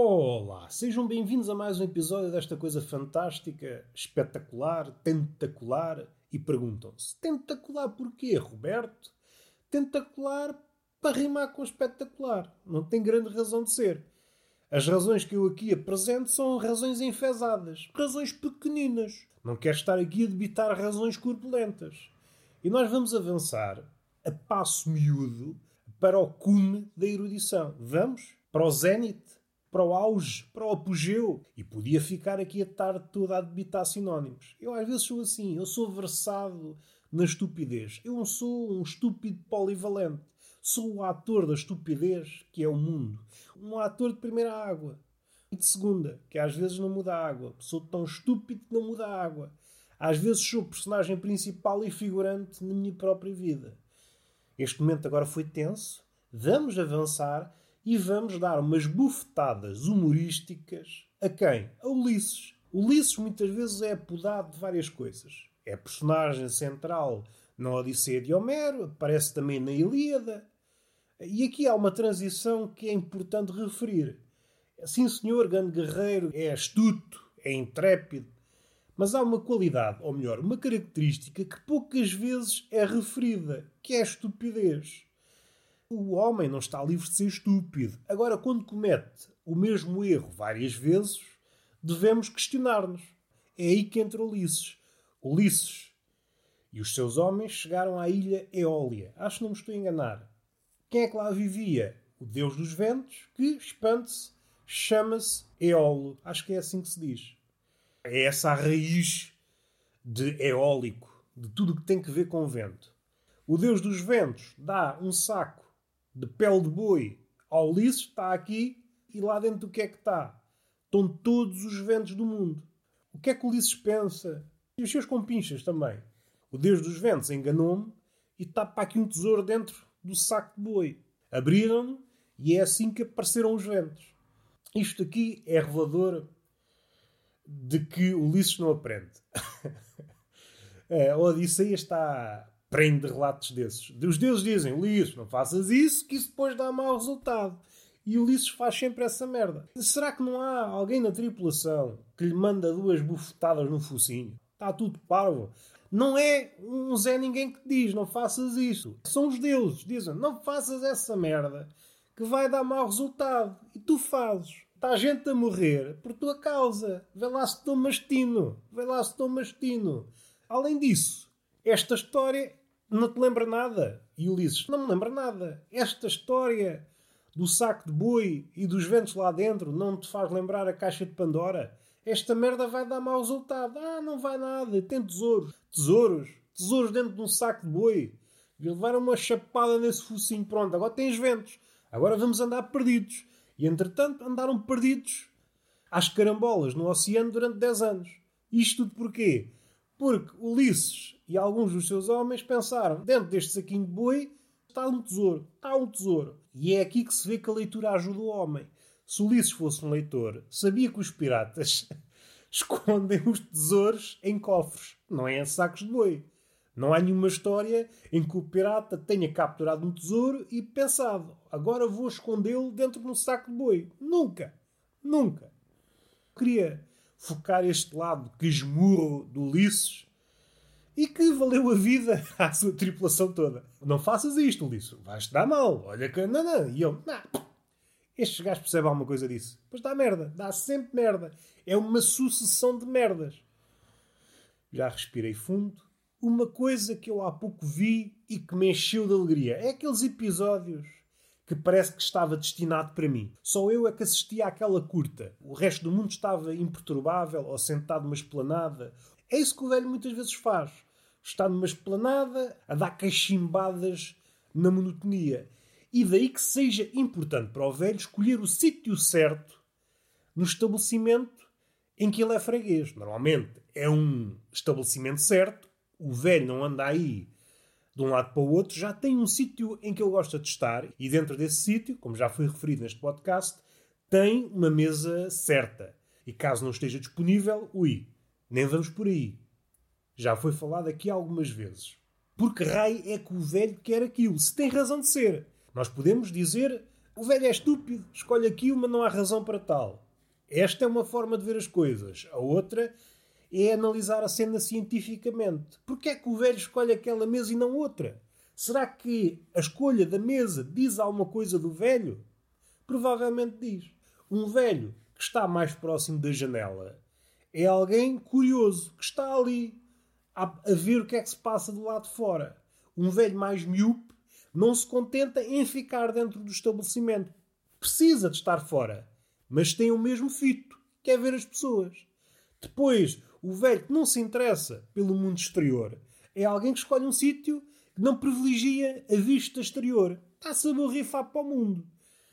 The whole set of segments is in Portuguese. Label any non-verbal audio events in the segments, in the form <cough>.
Olá, sejam bem-vindos a mais um episódio desta coisa fantástica, espetacular, tentacular. E perguntam-se: tentacular porquê, Roberto? Tentacular para rimar com espetacular. Não tem grande razão de ser. As razões que eu aqui apresento são razões enfesadas, razões pequeninas. Não quero estar aqui a debitar razões corpulentas. E nós vamos avançar a passo miúdo para o cume da erudição. Vamos? Para o zénite? Para o auge, para o apogeu. E podia ficar aqui a tarde toda a debitar sinónimos. Eu às vezes sou assim, eu sou versado na estupidez. Eu não sou um estúpido polivalente. Sou o ator da estupidez que é o mundo. Um ator de primeira água. E de segunda, que às vezes não muda a água. Sou tão estúpido que não muda a água. Às vezes sou personagem principal e figurante na minha própria vida. Este momento agora foi tenso. Vamos avançar e vamos dar umas bufetadas humorísticas a quem? A Ulisses. Ulisses muitas vezes é apodado de várias coisas. É personagem central na Odisseia de Homero, aparece também na Ilíada. E aqui há uma transição que é importante referir. Sim, senhor, grande guerreiro, é astuto, é intrépido, mas há uma qualidade, ou melhor, uma característica que poucas vezes é referida, que é a estupidez. O homem não está livre de ser estúpido. Agora, quando comete o mesmo erro várias vezes, devemos questionar-nos. É aí que entra Ulisses. Ulisses e os seus homens chegaram à ilha Eólia. Acho que não me estou a enganar. Quem é que lá vivia? O deus dos ventos, que, espante-se, chama-se Eolo. Acho que é assim que se diz. É essa a raiz de eólico, de tudo que tem que ver com vento. O deus dos ventos dá um saco de pele de boi ao Ulisses está aqui e lá dentro o que é que está? Estão todos os ventos do mundo. O que é que Ulisses pensa? E os seus compinchas também. O Deus dos ventos enganou-me e para aqui um tesouro dentro do saco de boi. Abriram-no e é assim que apareceram os ventos. Isto aqui é revelador de que Ulisses não aprende. <laughs> a Odisseia está prende relatos desses. Os deuses dizem, Ulisses, não faças isso, que isso depois dá mau resultado. E Ulisses faz sempre essa merda. Será que não há alguém na tripulação que lhe manda duas bufetadas no focinho? Está tudo parvo. Não é um Zé Ninguém que te diz, não faças isso. São os deuses, dizem, não faças essa merda, que vai dar mau resultado. E tu fazes. Está gente a morrer por tua causa. Vê lá se estou mastino. Vê lá se estou mastino. Além disso, esta história não te lembra nada. E Ulisses, não me lembra nada. Esta história do saco de boi e dos ventos lá dentro não te faz lembrar a caixa de Pandora? Esta merda vai dar mau resultado. Ah, não vai nada. Tem tesouros. Tesouros. Tesouros dentro de um saco de boi. E levaram uma chapada nesse focinho. Pronto, agora tens ventos. Agora vamos andar perdidos. E entretanto andaram perdidos às carambolas no oceano durante 10 anos. Isto tudo porquê? Porque Ulisses e alguns dos seus homens pensaram: dentro deste saquinho de boi está um tesouro, está um tesouro. E é aqui que se vê que a leitura ajuda o homem. Se Ulisses fosse um leitor, sabia que os piratas <laughs> escondem os tesouros em cofres, não é em sacos de boi. Não há nenhuma história em que o pirata tenha capturado um tesouro e pensado: agora vou escondê-lo dentro de um saco de boi. Nunca! Nunca! Queria focar este lado que esmurro do Ulisses e que valeu a vida <laughs> à sua tripulação toda. Não faças isto, Ulisses, vais-te dar mal. Olha que. Não, não. E eu, não. Estes gajos percebem alguma coisa disso. Pois dá merda, dá sempre merda. É uma sucessão de merdas. Já respirei fundo. Uma coisa que eu há pouco vi e que me encheu de alegria é aqueles episódios que parece que estava destinado para mim. Só eu é que assistia àquela curta. O resto do mundo estava imperturbável ou sentado numa esplanada. É isso que o velho muitas vezes faz. Está numa esplanada a dar cachimbadas na monotonia. E daí que seja importante para o velho escolher o sítio certo no estabelecimento em que ele é freguês. Normalmente é um estabelecimento certo. O velho não anda aí de um lado para o outro, já tem um sítio em que ele gosta de estar e dentro desse sítio, como já foi referido neste podcast, tem uma mesa certa. E caso não esteja disponível, ui, nem vamos por aí. Já foi falado aqui algumas vezes. Porque raio é que o velho quer aquilo? Se tem razão de ser. Nós podemos dizer, O velho é estúpido, escolhe aquilo, mas não há razão para tal. Esta é uma forma de ver as coisas. A outra é analisar a cena cientificamente. Porquê é que o velho escolhe aquela mesa e não outra? Será que a escolha da mesa diz alguma coisa do velho? Provavelmente diz. Um velho que está mais próximo da janela é alguém curioso, que está ali a, a ver o que é que se passa do lado de fora. Um velho mais miúpe não se contenta em ficar dentro do estabelecimento. Precisa de estar fora. Mas tem o mesmo fito, que é ver as pessoas. Depois, o velho que não se interessa pelo mundo exterior é alguém que escolhe um sítio que não privilegia a vista exterior. Está-se a borrifar para o mundo.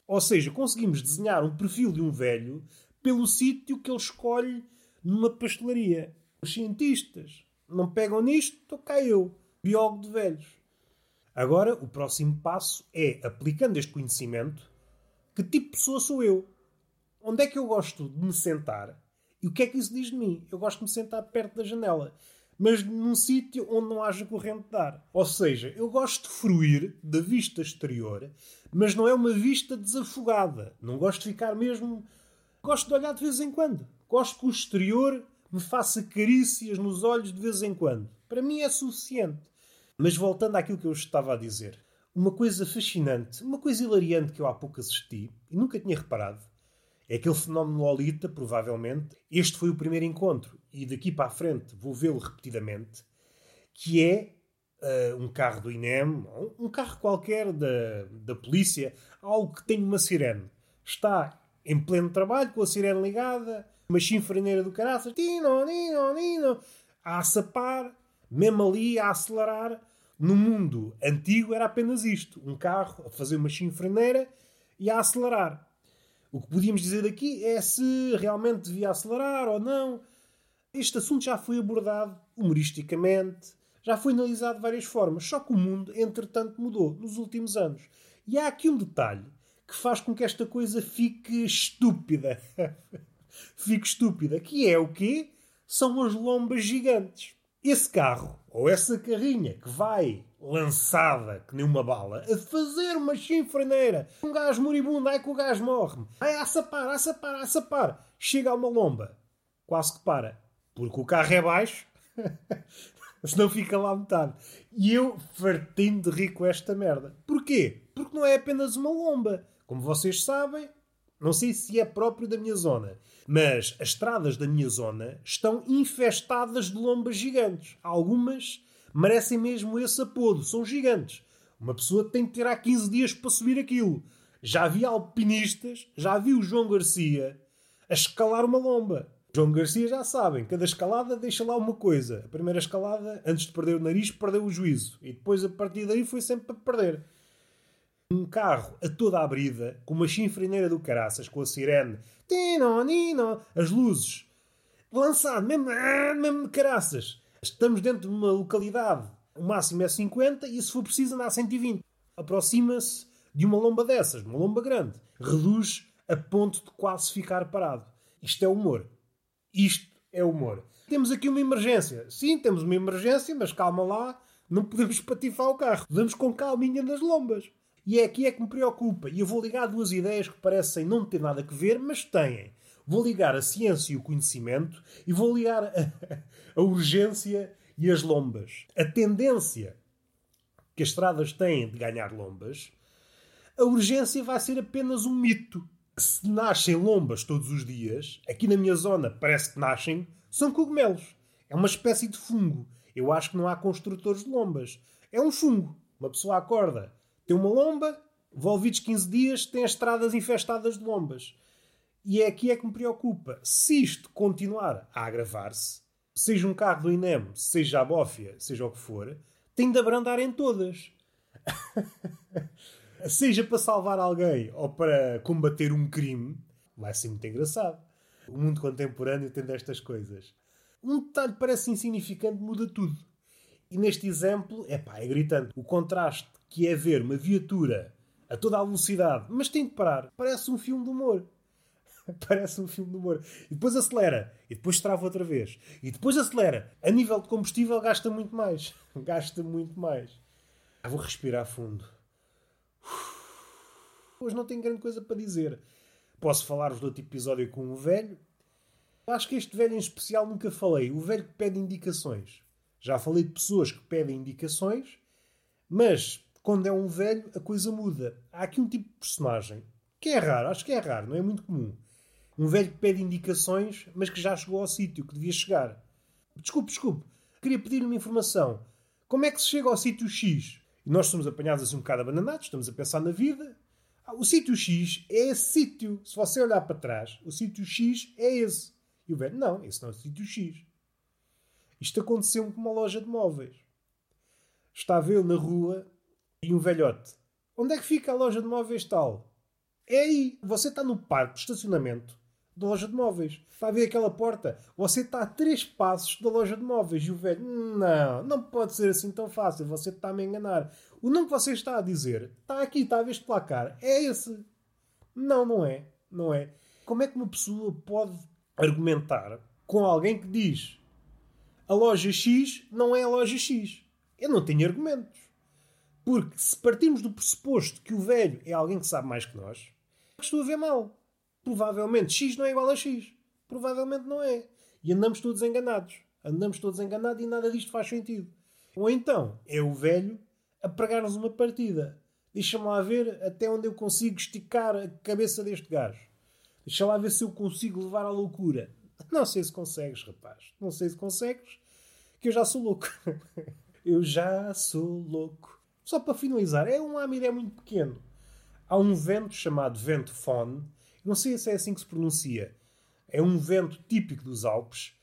Ou seja, conseguimos desenhar um perfil de um velho pelo sítio que ele escolhe numa pastelaria. Os cientistas não pegam nisto, cá eu, biólogo de velhos. Agora, o próximo passo é, aplicando este conhecimento, que tipo de pessoa sou eu? Onde é que eu gosto de me sentar? E o que é que isso diz de mim? Eu gosto de me sentar perto da janela, mas num sítio onde não haja corrente de ar. Ou seja, eu gosto de fruir da vista exterior, mas não é uma vista desafogada. Não gosto de ficar mesmo. Gosto de olhar de vez em quando. Gosto que o exterior me faça carícias nos olhos de vez em quando. Para mim é suficiente. Mas voltando àquilo que eu estava a dizer, uma coisa fascinante, uma coisa hilariante que eu há pouco assisti e nunca tinha reparado, é aquele fenómeno Lolita, provavelmente. Este foi o primeiro encontro e daqui para a frente vou vê-lo repetidamente, que é uh, um carro do INEM, um carro qualquer da, da polícia, algo que tem uma sirene. Está em pleno trabalho, com a sirene ligada, uma chinfraneira do caraças, tino, nino, nino, a sapar, mesmo ali a acelerar. No mundo antigo era apenas isto: um carro a fazer uma chinfraneira e a acelerar. O que podíamos dizer aqui é se realmente devia acelerar ou não. Este assunto já foi abordado humoristicamente, já foi analisado de várias formas, só que o mundo, entretanto, mudou nos últimos anos. E há aqui um detalhe que faz com que esta coisa fique estúpida. <laughs> fique estúpida. Que é o quê? São as lombas gigantes esse carro ou essa carrinha que vai lançada que nem uma bala a fazer uma chinfraneira, um gajo moribundo, ai que o gajo morre, ai a sapar, a sapar, a sapar, chega a uma lomba, quase que para, porque o carro é baixo, <laughs> senão fica lá metade. E eu fartei de rir com esta merda. Porquê? Porque não é apenas uma lomba. Como vocês sabem, não sei se é próprio da minha zona, mas as estradas da minha zona estão infestadas de lombas gigantes. Algumas merecem mesmo esse apodo, são gigantes. Uma pessoa tem que ter há 15 dias para subir aquilo. Já vi alpinistas, já vi o João Garcia a escalar uma lomba. João Garcia já sabem, cada escalada deixa lá uma coisa. A primeira escalada, antes de perder o nariz, perdeu o juízo. E depois, a partir daí, foi sempre para perder um carro a toda a brida, com uma chinfrineira do caraças, com a sirene, tino, nino, as luzes, lançado, mesmo, <laughs> mesmo caraças. Estamos dentro de uma localidade, o máximo é 50 e se for preciso anda a 120. Aproxima-se de uma lomba dessas, uma lomba grande. Reduz a ponto de quase ficar parado. Isto é humor. Isto é humor. Temos aqui uma emergência. Sim, temos uma emergência, mas calma lá, não podemos <laughs> patifar o carro. Vamos com calminha nas lombas. E é aqui é que me preocupa. E eu vou ligar duas ideias que parecem não ter nada a ver, mas têm. Vou ligar a ciência e o conhecimento e vou ligar a, <laughs> a urgência e as lombas. A tendência que as estradas têm de ganhar lombas, a urgência vai ser apenas um mito. Se nascem lombas todos os dias, aqui na minha zona parece que nascem, são cogumelos. É uma espécie de fungo. Eu acho que não há construtores de lombas. É um fungo. Uma pessoa acorda tem uma lomba, envolvidos 15 dias, tem as estradas infestadas de lombas. E é aqui é que me preocupa. Se isto continuar a agravar-se, seja um carro do INEM, seja a bófia, seja o que for, tem de abrandar em todas. <laughs> seja para salvar alguém ou para combater um crime, vai ser muito engraçado. O mundo contemporâneo tem destas coisas. Um detalhe parece insignificante muda tudo. E neste exemplo, epá, é gritante. O contraste que é ver uma viatura a toda a velocidade, mas tem de parar. Parece um filme de humor. <laughs> Parece um filme de humor. E depois acelera. E depois trava outra vez. E depois acelera. A nível de combustível gasta muito mais. <laughs> Gasta muito mais. vou respirar fundo. <sighs> Hoje não tenho grande coisa para dizer. Posso falar-vos do outro episódio com o velho. Acho que este velho em especial nunca falei. O velho que pede indicações. Já falei de pessoas que pedem indicações, mas quando é um velho a coisa muda. Há aqui um tipo de personagem que é raro, acho que é raro, não é muito comum. Um velho que pede indicações, mas que já chegou ao sítio que devia chegar. Desculpe, desculpe, queria pedir-lhe uma informação. Como é que se chega ao sítio X? E nós somos apanhados assim um bocado abananados, estamos a pensar na vida. Ah, o sítio X é esse sítio. Se você olhar para trás, o sítio X é esse. E o velho, não, esse não é o sítio X. Isto aconteceu com uma loja de móveis. Estava eu na rua e um velhote. Onde é que fica a loja de móveis tal? É aí. Você está no parque de estacionamento da loja de móveis. Está a ver aquela porta? Você está a três passos da loja de móveis. E o velho, não, não pode ser assim tão fácil. Você está a me enganar. O nome que você está a dizer está aqui, está a ver este placar. É esse. Não, não é. Não é. Como é que uma pessoa pode argumentar com alguém que diz a loja X não é a loja X? Eu não tenho argumentos. Porque se partirmos do pressuposto que o velho é alguém que sabe mais que nós, estou a ver mal. Provavelmente X não é igual a X. Provavelmente não é. E andamos todos enganados. Andamos todos enganados e nada disto faz sentido. Ou então é o velho a pregar-nos uma partida. Deixa-me lá ver até onde eu consigo esticar a cabeça deste gajo. Deixa lá ver se eu consigo levar à loucura. Não sei se consegues, rapaz. Não sei se consegues, que eu já sou louco. <laughs> eu já sou louco. Só para finalizar, é um Amiré muito pequeno. Há um vento chamado vento Fon, não sei se é assim que se pronuncia. É um vento típico dos Alpes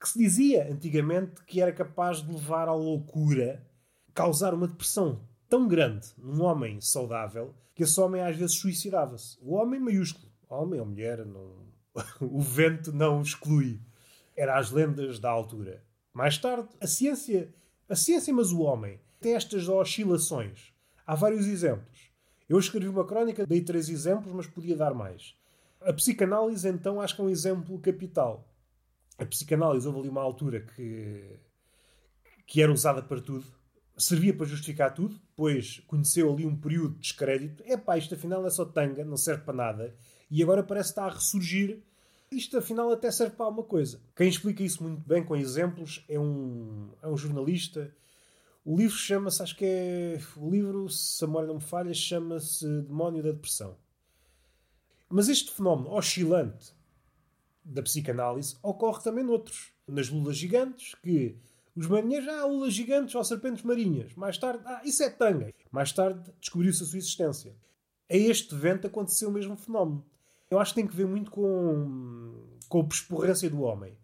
que se dizia antigamente que era capaz de levar à loucura, causar uma depressão tão grande num homem saudável que esse homem às vezes suicidava-se. O homem maiúsculo, homem ou mulher, não... <laughs> o vento não exclui. Era as lendas da altura. Mais tarde, a ciência, a ciência, mas o homem, tem estas oscilações. Há vários exemplos. Eu escrevi uma crónica, dei três exemplos, mas podia dar mais. A psicanálise, então, acho que é um exemplo capital. A psicanálise houve ali uma altura que, que era usada para tudo, servia para justificar tudo, depois conheceu ali um período de descrédito. Epá, isto afinal é só tanga, não serve para nada. E agora parece estar a ressurgir. Isto afinal até serve para alguma coisa. Quem explica isso muito bem com exemplos é um, é um jornalista. O livro chama-se, acho que é. O livro, se a memória não me falha, chama-se Demónio da Depressão. Mas este fenómeno oscilante da psicanálise ocorre também noutros. Nas lulas gigantes, que os marinheiros, ah, lulas gigantes ou serpentes marinhas. Mais tarde, ah, isso é tanga. Mais tarde descobriu-se a sua existência. A este vento aconteceu o mesmo fenómeno. Eu acho que tem que ver muito com, com a persporrência do homem.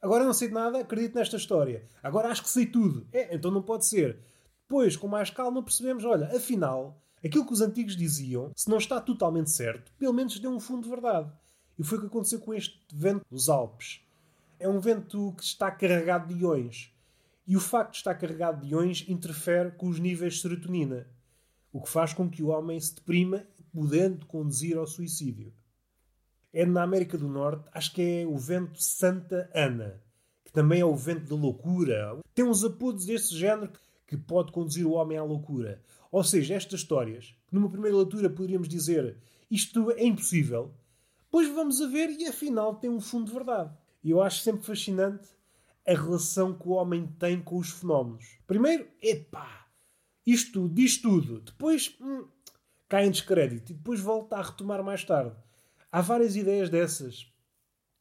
Agora não sei de nada, acredito nesta história. Agora acho que sei tudo. É, então não pode ser. Depois, com mais calma, percebemos, olha, afinal, Aquilo que os antigos diziam, se não está totalmente certo, pelo menos deu um fundo de verdade. E foi o que aconteceu com este vento dos Alpes. É um vento que está carregado de iões. E o facto de estar carregado de iões interfere com os níveis de serotonina, o que faz com que o homem se deprima, podendo conduzir ao suicídio. É na América do Norte, acho que é o vento Santa Ana, que também é o vento da loucura. Tem uns apodos desse género que pode conduzir o homem à loucura. Ou seja, estas histórias, que numa primeira leitura poderíamos dizer isto é impossível, pois vamos a ver e afinal tem um fundo de verdade. E eu acho sempre fascinante a relação que o homem tem com os fenómenos. Primeiro, epá, isto diz tudo. Depois, hum, cai em descrédito e depois volta a retomar mais tarde. Há várias ideias dessas.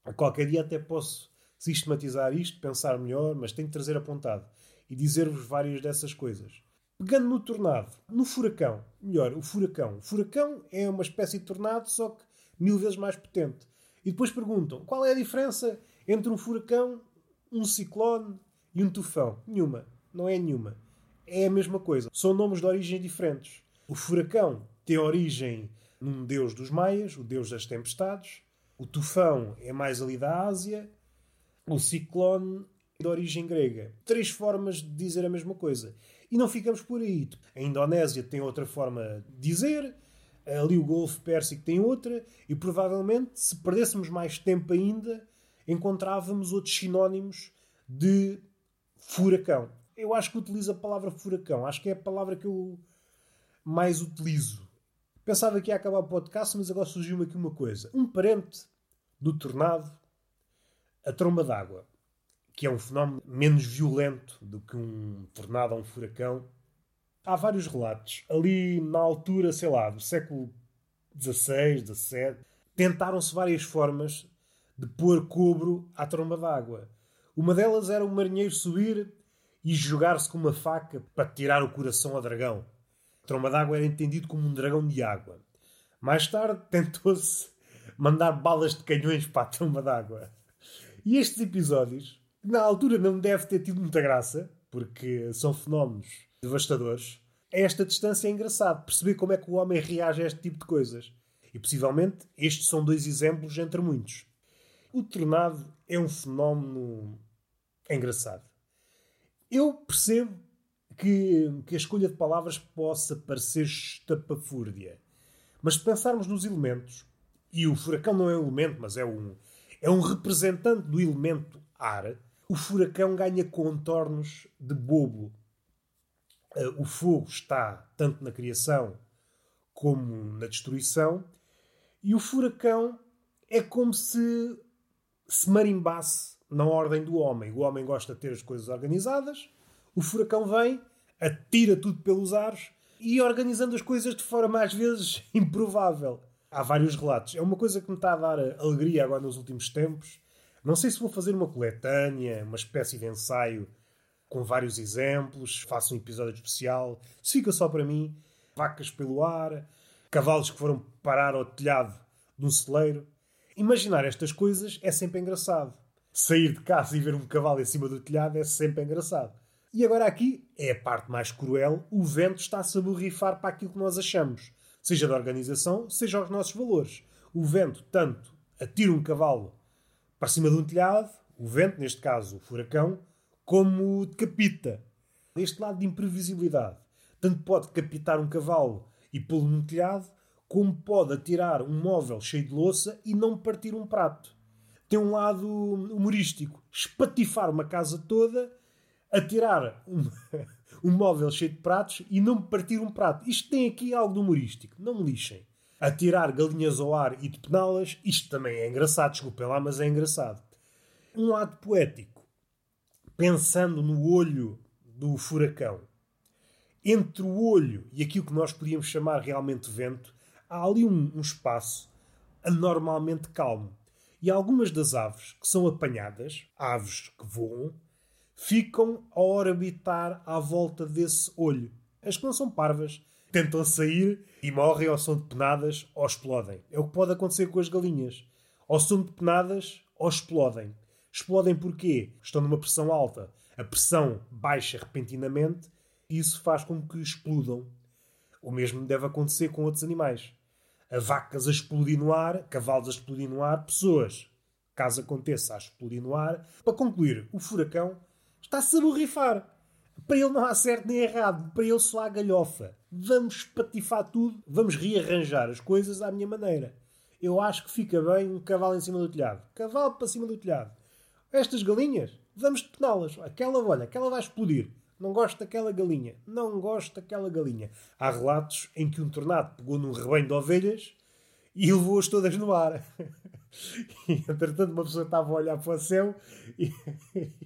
A qualquer dia até posso sistematizar isto, pensar melhor, mas tenho que trazer apontado e dizer-vos várias dessas coisas. Pegando no tornado, no furacão, melhor, o furacão. O furacão é uma espécie de tornado, só que mil vezes mais potente. E depois perguntam qual é a diferença entre um furacão, um ciclone e um tufão? Nenhuma. Não é nenhuma. É a mesma coisa. São nomes de origem diferentes. O furacão tem origem num deus dos maias, o deus das tempestades. O tufão é mais ali da Ásia. O ciclone de origem grega. Três formas de dizer a mesma coisa. E não ficamos por aí. A Indonésia tem outra forma de dizer, ali o Golfo Pérsico tem outra, e provavelmente, se perdêssemos mais tempo ainda, encontrávamos outros sinónimos de furacão. Eu acho que utilizo a palavra furacão, acho que é a palavra que eu mais utilizo. Pensava que ia acabar o podcast, mas agora surgiu-me aqui uma coisa. Um parente do tornado, a tromba d'água, que é um fenómeno menos violento do que um tornado ou um furacão. Há vários relatos. Ali na altura, sei lá, do século XVI, XVII, tentaram-se várias formas de pôr cobro à tromba d'água. Uma delas era o marinheiro subir e jogar-se com uma faca para tirar o coração ao dragão. Tromba d'água era entendido como um dragão de água. Mais tarde <laughs> tentou-se mandar balas de canhões para a tromba d'água. E estes episódios, na altura não deve ter tido muita graça, porque são fenómenos devastadores. A esta distância é engraçado perceber como é que o homem reage a este tipo de coisas. E possivelmente estes são dois exemplos entre muitos. O tornado é um fenómeno engraçado. Eu percebo que, que a escolha de palavras possa parecer estapafúrdia. Mas se pensarmos nos elementos, e o furacão não é um elemento, mas é um, é um representante do elemento ar, o furacão ganha contornos de bobo. Eh, o fogo está tanto na criação como na destruição, e o furacão é como se se marimbasse na ordem do homem. O homem gosta de ter as coisas organizadas, o furacão vem, atira tudo pelos ares e organizando as coisas de forma às vezes <laughs> improvável. Há vários relatos. É uma coisa que me está a dar alegria agora nos últimos tempos. Não sei se vou fazer uma coletânea, uma espécie de ensaio com vários exemplos, faço um episódio especial, se fica só para mim, vacas pelo ar, cavalos que foram parar ao telhado de um celeiro. Imaginar estas coisas é sempre engraçado. Sair de casa e ver um cavalo em cima do telhado é sempre engraçado. E agora aqui é a parte mais cruel: o vento está-se a borrifar para aquilo que nós achamos, seja da organização, seja aos nossos valores. O vento tanto atira um cavalo para cima de um telhado, o vento, neste caso o furacão, como decapita. Este lado de imprevisibilidade. Tanto pode decapitar um cavalo e pô-lo num telhado, como pode atirar um móvel cheio de louça e não partir um prato. Tem um lado humorístico. Espatifar uma casa toda atirar um, <laughs> um móvel cheio de pratos e não partir um prato. Isto tem aqui algo de humorístico. Não me lixem. Atirar galinhas ao ar e depená-las, isto também é engraçado. Desculpem lá, mas é engraçado. Um lado poético. Pensando no olho do furacão. Entre o olho e aquilo que nós podíamos chamar realmente vento, há ali um, um espaço anormalmente calmo. E algumas das aves que são apanhadas, aves que voam, ficam a orbitar à volta desse olho. As que não são parvas tentam sair e morrem ou são depenadas ou explodem. É o que pode acontecer com as galinhas. Ou são depenadas ou explodem. Explodem porquê? Estão numa pressão alta. A pressão baixa repentinamente e isso faz com que explodam. O mesmo deve acontecer com outros animais. A vacas a explodir no ar, cavalos a explodir no ar, pessoas, caso aconteça, a explodir no ar. Para concluir, o furacão Está-se a borrifar. Para ele não há certo nem errado. Para ele só há galhofa. Vamos patifar tudo. Vamos rearranjar as coisas à minha maneira. Eu acho que fica bem um cavalo em cima do telhado. Cavalo para cima do telhado. Estas galinhas, vamos depená-las. Aquela, olha, aquela vai explodir. Não gosto daquela galinha. Não gosto daquela galinha. Há relatos em que um tornado pegou num rebanho de ovelhas e levou-as todas no ar. <laughs> E, entretanto, uma pessoa estava a olhar para o céu <laughs> e,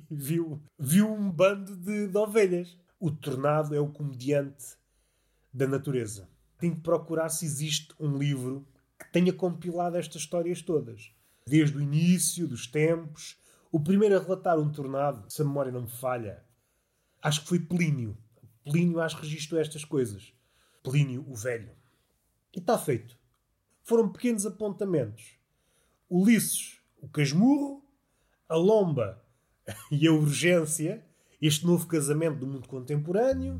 viu, viu um bando de, de ovelhas. O tornado é o comediante da natureza. Tem que procurar se existe um livro que tenha compilado estas histórias todas. Desde o início dos tempos. O primeiro a relatar um tornado, se a memória não me falha, acho que foi Plínio. Plínio acho que registrou estas coisas. Plínio o Velho. E está feito. Foram pequenos apontamentos Ulisses, o Casmurro, a Lomba <laughs> e a Urgência, este novo casamento do mundo contemporâneo,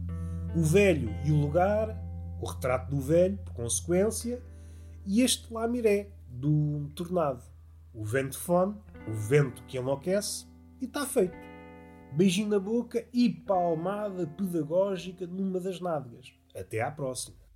o velho e o lugar, o retrato do velho, por consequência, e este Lamiré, do tornado. O vento fone, o vento que enlouquece, e está feito. Beijinho na boca e palmada pedagógica numa das nádegas. Até à próxima.